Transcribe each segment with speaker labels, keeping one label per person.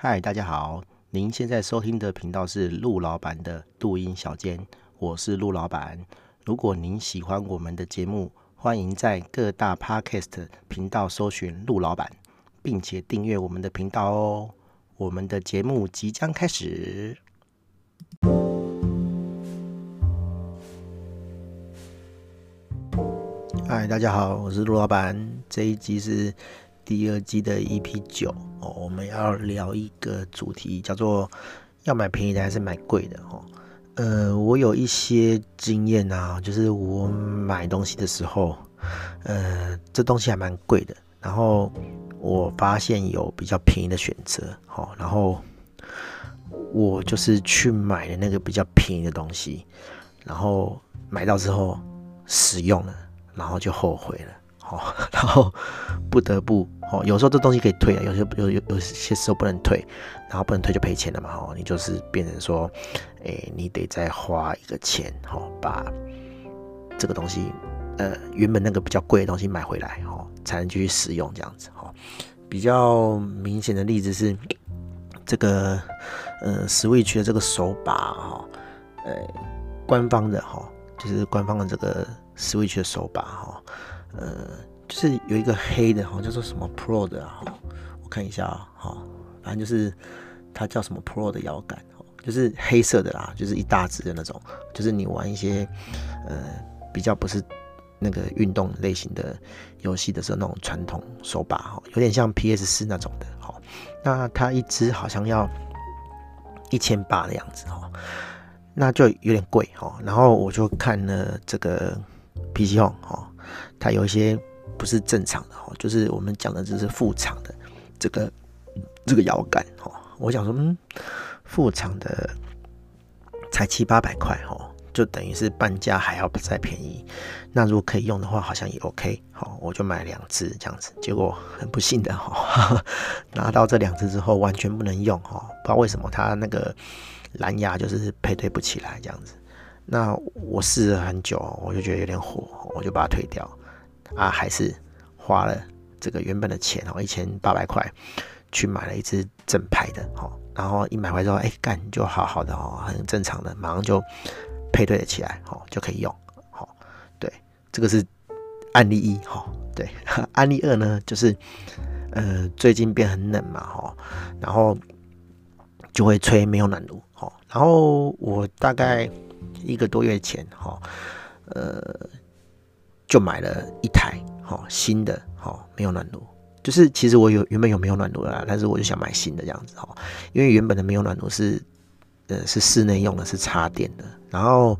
Speaker 1: 嗨，大家好，您现在收听的频道是陆老板的录音小间，我是陆老板。如果您喜欢我们的节目，欢迎在各大 Podcast 频道搜寻陆老板，并且订阅我们的频道哦。我们的节目即将开始。嗨，大家好，我是陆老板。这一集是第二季的 EP 九哦，我们要聊一个主题，叫做要买便宜的还是买贵的哦。呃，我有一些经验啊，就是我买东西的时候，呃，这东西还蛮贵的，然后我发现有比较便宜的选择，哦，然后我就是去买的那个比较便宜的东西，然后买到之后使用了，然后就后悔了。哦，然后不得不哦，有时候这东西可以退啊，有些有有有些时候不能退，然后不能退就赔钱了嘛，哦，你就是变成说，哎，你得再花一个钱，哦，把这个东西，呃，原本那个比较贵的东西买回来，哦，才能继续使用这样子，哦，比较明显的例子是这个，呃，Switch 的这个手把，哈，呃，官方的哈，就是官方的这个 Switch 的手把，哈。呃，就是有一个黑的哈，叫做什么 Pro 的哈，我看一下啊，哈，反正就是它叫什么 Pro 的摇杆，就是黑色的啦，就是一大支的那种，就是你玩一些呃比较不是那个运动类型的游戏的时候那种传统手把哈，有点像 PS 四那种的哈，那它一支好像要一千八的样子哈，那就有点贵哈，然后我就看了这个 PC Home 哈。它有一些不是正常的哈，就是我们讲的这是副厂的这个这个摇杆哈。我想说，嗯，副厂的才七八百块哈，就等于是半价还要再便宜。那如果可以用的话，好像也 OK 好，我就买两只这样子。结果很不幸的哈，拿到这两只之后完全不能用哈，不知道为什么它那个蓝牙就是配对不起来这样子。那我试了很久，我就觉得有点火，我就把它退掉。啊，还是花了这个原本的钱哦，一千八百块去买了一支正牌的哦，然后一买回来之后，哎，干就好好的哦，很正常的，马上就配对了起来哦，就可以用，好，对，这个是案例一，哈，对，案例二呢，就是呃，最近变很冷嘛，哈，然后就会吹没有暖炉，哈，然后我大概。一个多月前，哈，呃，就买了一台，哈，新的，哈，没有暖炉。就是其实我有原本有没有暖炉的啦，但是我就想买新的这样子，哈，因为原本的没有暖炉是，呃，是室内用的，是插电的。然后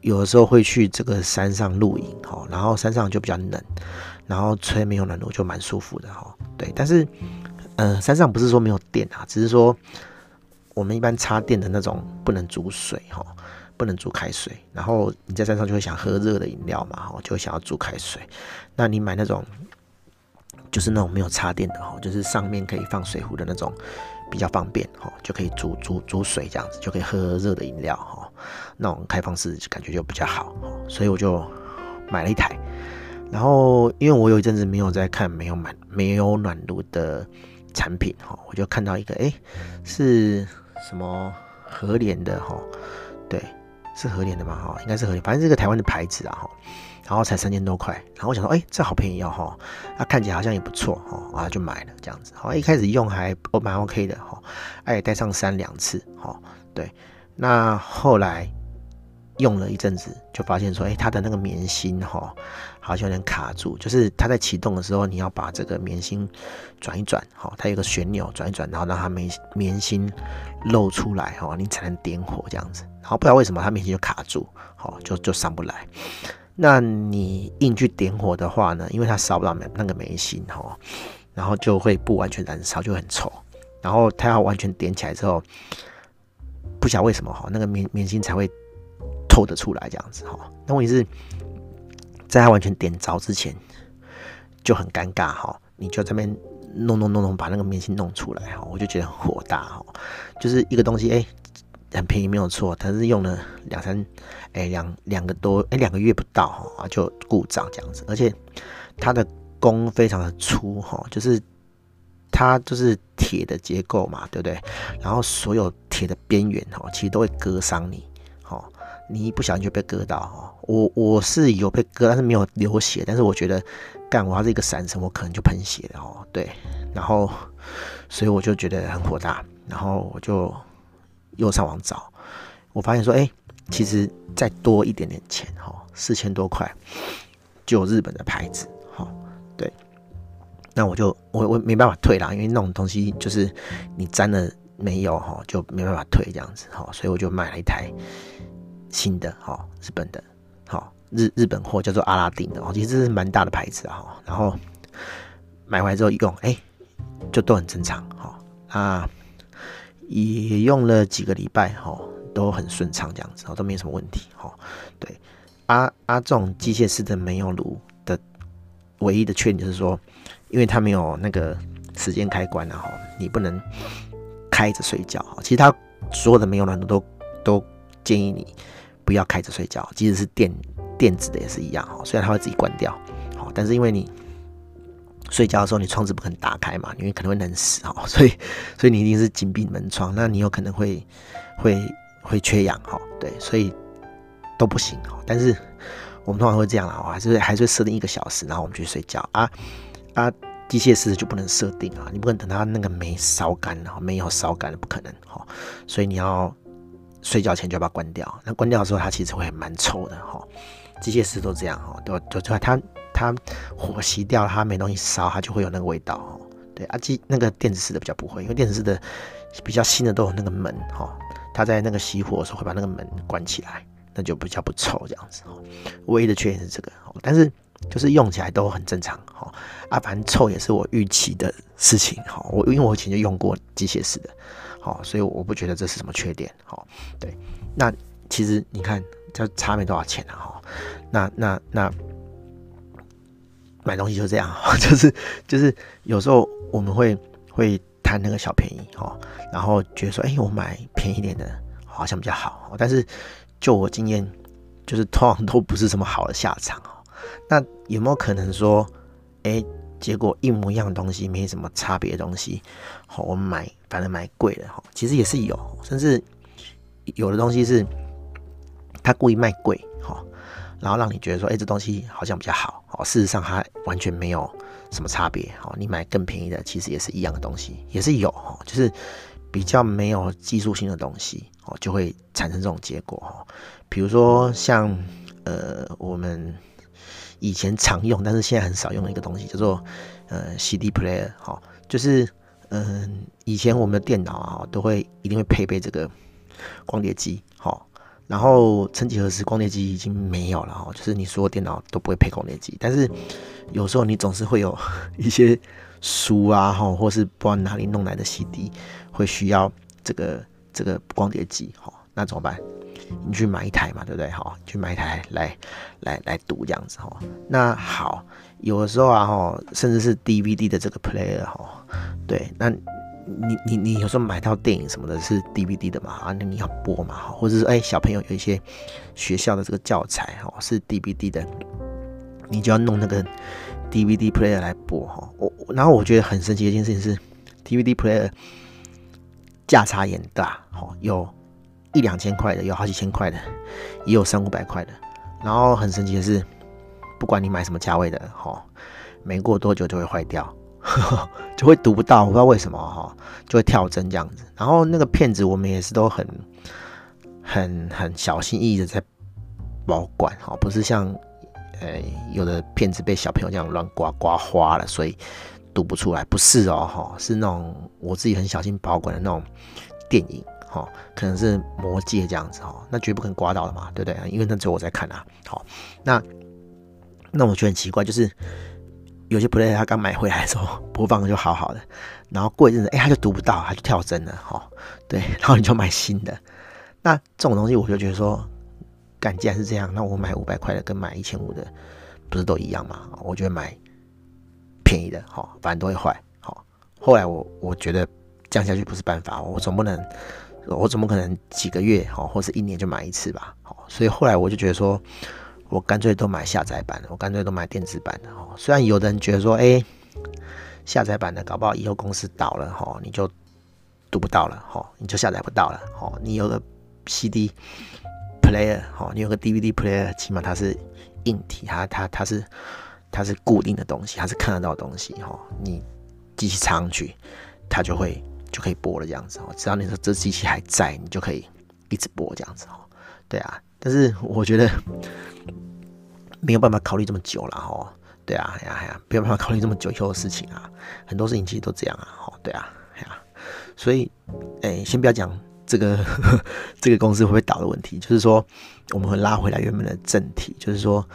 Speaker 1: 有的时候会去这个山上露营，哈，然后山上就比较冷，然后吹没有暖炉就蛮舒服的，哈，对。但是，呃，山上不是说没有电啊，只是说我们一般插电的那种不能煮水，哈。不能煮开水，然后你在山上就会想喝热的饮料嘛，就会想要煮开水。那你买那种，就是那种没有插电的哈，就是上面可以放水壶的那种，比较方便哈，就可以煮煮煮水这样子，就可以喝热的饮料哈。那种开放式感觉就比较好，所以我就买了一台。然后因为我有一阵子没有在看没有买没有暖炉的产品哈，我就看到一个哎，是什么和联的哈，对。是和联的嘛？哈，应该是和联，反正这个台湾的牌子啊，哈，然后才三千多块，然后我想说，哎，这好便宜哦，哈，那看起来好像也不错，哈，啊，就买了这样子，好，一开始用还蛮 OK 的，哈，哎，带上三两次，哈，对，那后来用了一阵子，就发现说，哎，它的那个棉芯，哈，好像有点卡住，就是它在启动的时候，你要把这个棉芯转一转，哈，它有个旋钮转一转，然后让它棉棉芯露出来，哈，你才能点火这样子。然后不知道为什么它棉芯就卡住，好，就就上不来。那你硬去点火的话呢？因为它烧不到那个棉芯哈，然后就会不完全燃烧，就很臭。然后它要完全点起来之后，不晓得为什么哈，那个棉棉芯才会透得出来这样子哈。那问题是，在它完全点着之前就很尴尬哈，你就这边弄弄弄弄把那个棉芯弄出来哈，我就觉得很火大哈，就是一个东西哎。很便宜没有错，但是用了两三哎两两个多哎两个月不到哈就故障这样子，而且它的弓非常的粗哈，就是它就是铁的结构嘛，对不对？然后所有铁的边缘哈，其实都会割伤你，哦，你一不小心就被割到哦。我我是有被割，但是没有流血，但是我觉得干我要是一个闪神，我可能就喷血了哦。对，然后所以我就觉得很火大，然后我就又上网找，我发现说，哎，其实再多一点点钱哈，四千多块就有日本的牌子对。那我就我我没办法退啦，因为那种东西就是你沾了没有哈，就没办法退这样子哈，所以我就买了一台新的哈，日本的，好日日本货叫做阿拉丁的哦，其实这是蛮大的牌子啊，然后买回来之后用，哎，就都很正常哈啊，也用了几个礼拜哈，都很顺畅这样子，哦都没什么问题哈。对，啊啊这种机械式的煤油炉的唯一的缺点就是说。因为它没有那个时间开关，然后你不能开着睡觉。其实它所有的煤油暖炉都都建议你不要开着睡觉，即使是电电子的也是一样。虽然它会自己关掉，好，但是因为你睡觉的时候你窗子不可能打开嘛，因为可能会冷死哈，所以所以你一定是紧闭门窗，那你有可能会会会缺氧哈，对，所以都不行哈。但是我们通常会这样啦，还是还是会设定一个小时，然后我们去睡觉啊。啊，机械式就不能设定啊，你不能等它那个煤烧干了，煤有烧干了不可能哈，所以你要睡觉前就要把它关掉。那关掉的时候，它其实会蛮臭的哈。机械式都这样哈，都就就它它火熄掉，它没东西烧，它就会有那个味道哈。对啊，机那个电子式的比较不会，因为电子式的比较新的都有那个门哈，它在那个熄火的时候会把那个门关起来，那就比较不臭这样子。唯一的缺点是这个，但是。就是用起来都很正常，哈啊，反正臭也是我预期的事情，哈，我因为我以前就用过机械式的，好，所以我不觉得这是什么缺点，好，对，那其实你看这差没多少钱啊，哈，那那那买东西就这样，就是就是有时候我们会会贪那个小便宜，哈，然后觉得说，哎，我买便宜点的好像比较好，但是就我经验，就是通常都不是什么好的下场。那有没有可能说，哎、结果一模一样的东西，没什么差别的东西，好，我们买反正买贵了哈，其实也是有，甚至有的东西是他故意卖贵哈，然后让你觉得说，哎、这东西好像比较好，哦，事实上它完全没有什么差别，好，你买更便宜的，其实也是一样的东西，也是有，就是比较没有技术性的东西，哦，就会产生这种结果哈，比如说像呃我们。以前常用，但是现在很少用的一个东西叫做呃 CD player 哈，就是嗯、以前我们的电脑啊都会一定会配备这个光碟机哈，然后曾几何时光碟机已经没有了哈，就是你所有电脑都不会配光碟机，但是有时候你总是会有 一些书啊哈，或是不知道哪里弄来的 CD 会需要这个这个光碟机哈，那怎么办？你去买一台嘛，对不对？哈，去买一台来来来读这样子哈。那好，有的时候啊哈，甚至是 DVD 的这个 player 哈，对，那你你你有时候买到电影什么的是 DVD 的嘛啊，那你要播嘛哈，或者是哎小朋友有一些学校的这个教材哈是 DVD 的，你就要弄那个 DVD player 来播哈。我然后我觉得很神奇的一件事情是 DVD player 价差也大哈，有。一两千块的，有好几千块的，也有三五百块的。然后很神奇的是，不管你买什么价位的，哈，没过多久就会坏掉，就会读不到，我不知道为什么，哈，就会跳帧这样子。然后那个片子我们也是都很、很、很小心翼翼的在保管，哈，不是像，呃，有的片子被小朋友这样乱刮刮花了，所以读不出来。不是哦，哈，是那种我自己很小心保管的那种电影。哦，可能是魔戒这样子哦，那绝不可能刮到的嘛，对不对？因为那只有我在看啊。好，那那我觉得很奇怪，就是有些 play 他刚买回来的时候播放就好好的，然后过一阵子，哎，他就读不到，他就跳帧了。哈，对，然后你就买新的。那这种东西，我就觉得说，干，既然是这样，那我买五百块的跟买一千五的不是都一样吗？我觉得买便宜的，好，反正都会坏。好，后来我我觉得降下去不是办法，我总不能。我怎么可能几个月哦，或是一年就买一次吧？哦，所以后来我就觉得说，我干脆都买下载版的，我干脆都买电子版的哦。虽然有的人觉得说，哎，下载版的，搞不好以后公司倒了哈，你就读不到了哈，你就下载不到了哈。你有个 CD player 哈，你有个 DVD player，起码它是硬体，它它它是它是固定的东西，它是看得到的东西哈。你机器插上去，它就会就可以播了这样子哦。只要你说这机器还在，你就可以一直播这样子哦。对啊，但是我觉得没有办法考虑这么久了哈。对啊，哎呀哎呀，没有办法考虑这么久以后的事情啊。很多事情其实都这样啊。哈，对啊，哎呀，所以哎，先不要讲这个呵呵 这个公司会不会倒的问题，就是说我们会拉回来原本的正题，就是说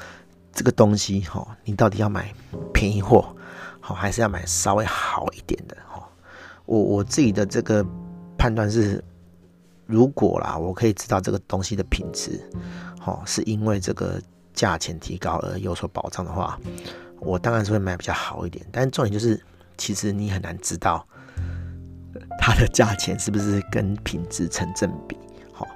Speaker 1: 这个东西哈，你到底要买便宜货好，还是要买稍微好一点的哈？我我自己的这个判断是。如果啦，我可以知道这个东西的品质，好，是因为这个价钱提高而有所保障的话，我当然是会买比较好一点。但重点就是，其实你很难知道它的价钱是不是跟品质成正比。好，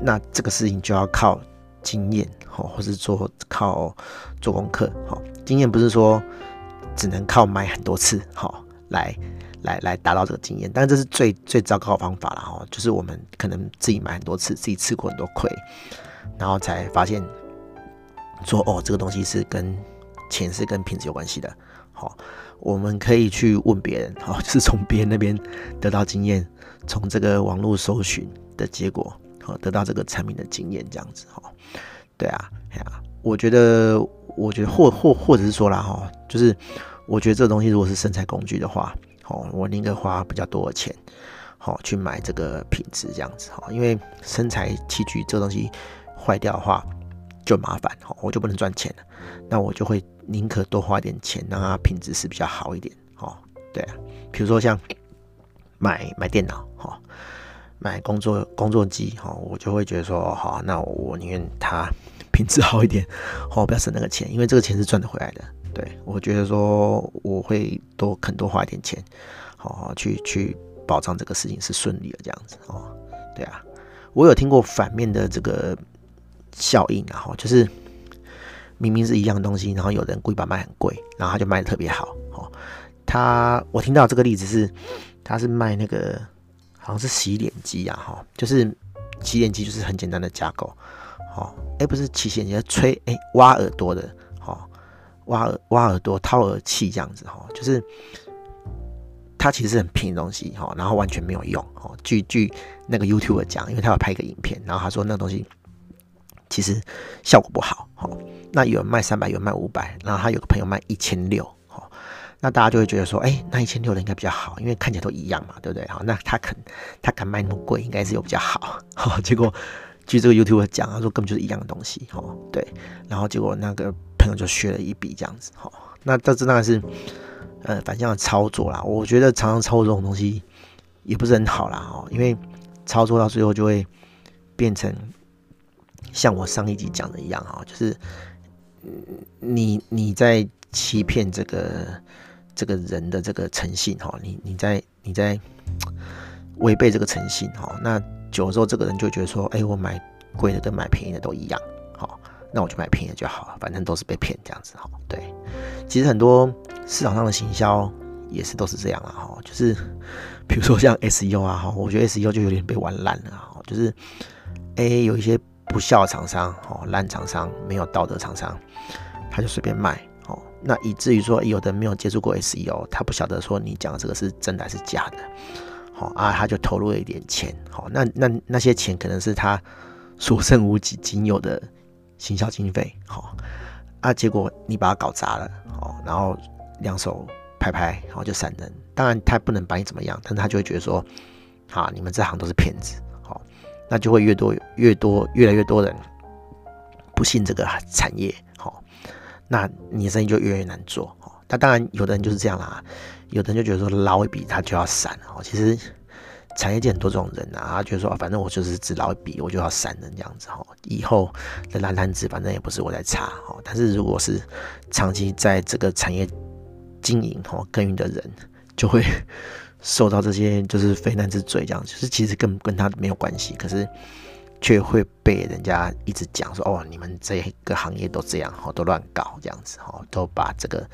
Speaker 1: 那这个事情就要靠经验，好，或是做靠做功课。好，经验不是说只能靠买很多次，好来。来来达到这个经验，但这是最最糟糕的方法了哈，就是我们可能自己买很多次，自己吃过很多亏，然后才发现说哦，这个东西是跟钱是跟品质有关系的。好，我们可以去问别人，好，是从别人那边得到经验，从这个网络搜寻的结果，好，得到这个产品的经验，这样子哈。对啊，哎呀，我觉得，我觉得或或或者是说啦哈，就是我觉得这个东西如果是生财工具的话。哦，我宁可花比较多的钱，好去买这个品质这样子哈，因为生财器具这个东西坏掉的话就麻烦，哈，我就不能赚钱了，那我就会宁可多花点钱，让它品质是比较好一点，哦，对啊，比如说像买买电脑，哈，买工作工作机，哈，我就会觉得说，好，那我宁愿它品质好一点，哦，不要省那个钱，因为这个钱是赚得回来的。对，我觉得说我会多肯多花一点钱，好好去去保障这个事情是顺利的这样子哦。对啊，我有听过反面的这个效应，然后就是明明是一样东西，然后有人故意把卖很贵，然后他就卖的特别好。哦，他我听到这个例子是，他是卖那个好像是洗脸机啊，哈，就是洗脸机就是很简单的架构，哦，哎，不是洗脸机，吹哎挖耳朵的。哦挖耳挖耳朵掏耳器这样子哈，就是它其实是很便宜的东西哈，然后完全没有用哦。据据那个 YouTube 讲，因为他有拍一个影片，然后他说那个东西其实效果不好哈。那有人卖三百，有人卖五百，然后他有个朋友卖一千六。那大家就会觉得说，哎，那一千六的应该比较好，因为看起来都一样嘛，对不对？好，那他肯他敢卖那么贵，应该是有比较好。好，结果据这个 YouTuber 讲，他说根本就是一样的东西哦。对，然后结果那个。朋友就削了一笔这样子，好，那这这当然是呃反向的操作啦。我觉得常常操作这种东西也不是很好啦，哦，因为操作到最后就会变成像我上一集讲的一样啊，就是你你在欺骗这个这个人的这个诚信哈，你你在你在违背这个诚信哈，那久了之后这个人就觉得说，哎，我买贵的跟买便宜的都一样。那我就买便宜的就好了，反正都是被骗这样子哈。对，其实很多市场上的行销也是都是这样啊哈，就是比如说像 SEO 啊哈，我觉得 SEO 就有点被玩烂了哈，就是诶、欸、有一些不孝厂商哦，烂厂商，没有道德厂商，他就随便卖哦，那以至于说有的没有接触过 SEO，他不晓得说你讲的这个是真的还是假的，好啊，他就投入了一点钱，好，那那那些钱可能是他所剩无几仅有的。行销经费，好啊，结果你把它搞砸了，哦，然后两手拍拍，然后就闪人。当然他不能把你怎么样，但他就会觉得说，啊，你们这行都是骗子，那就会越多越多越来越多人不信这个产业，好，那你的生意就越来越难做，哦。那当然有的人就是这样啦，有的人就觉得说捞一笔他就要闪，哦，其实。产业界很多这种人啊，他觉得说，反正我就是只捞一笔，我就要闪的这样子哈。以后的烂摊子，反正也不是我在擦哈。但是如果是长期在这个产业经营哈耕耘的人，就会受到这些就是非难之罪这样。就是其实跟跟他没有关系，可是却会被人家一直讲说，哦，你们这个行业都这样哈，都乱搞这样子哈，都把这个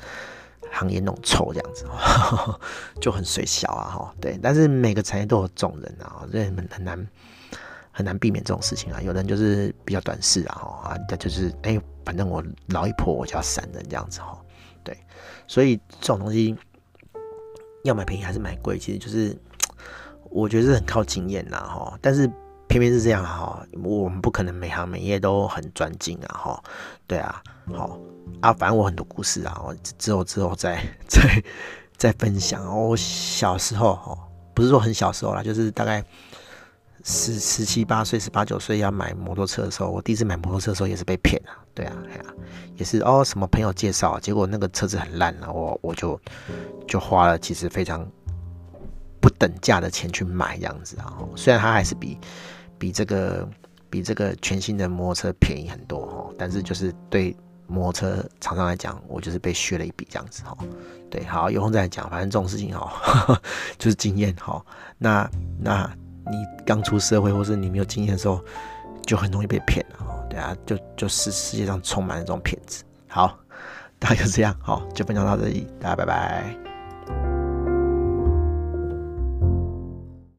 Speaker 1: 行业弄臭这样子，呵呵 就很水小啊哈。对，但是每个产业都有这种人啊，这很很难很难避免这种事情啊。有人就是比较短视啊哈，啊，就是哎、反正我老一波我就要闪人这样子哈。对，所以这种东西要买便宜还是买贵，其实就是我觉得是很靠经验啦哈。但是偏偏是这样哈，我们不可能每行每业都很专精啊哈。对啊，好。啊，反正我很多故事啊，我之后之后再再再分享。我小时候哈，不是说很小时候啦，就是大概十十七八岁、十八九岁要买摩托车的时候，我第一次买摩托车的时候也是被骗啊，对啊，哎呀，也是哦，什么朋友介绍，结果那个车子很烂了，我我就就花了其实非常不等价的钱去买这样子啊。虽然它还是比比这个比这个全新的摩托车便宜很多哦，但是就是对。摩托车厂商来讲，我就是被削了一笔这样子哦。对，好，有空再讲。反正这种事情哦，就是经验哦。那那你刚出社会，或是你没有经验的时候，就很容易被骗了。对啊，就就是世界上充满了这种骗子。好，大概就这样，好，就分享到这里，大家拜拜。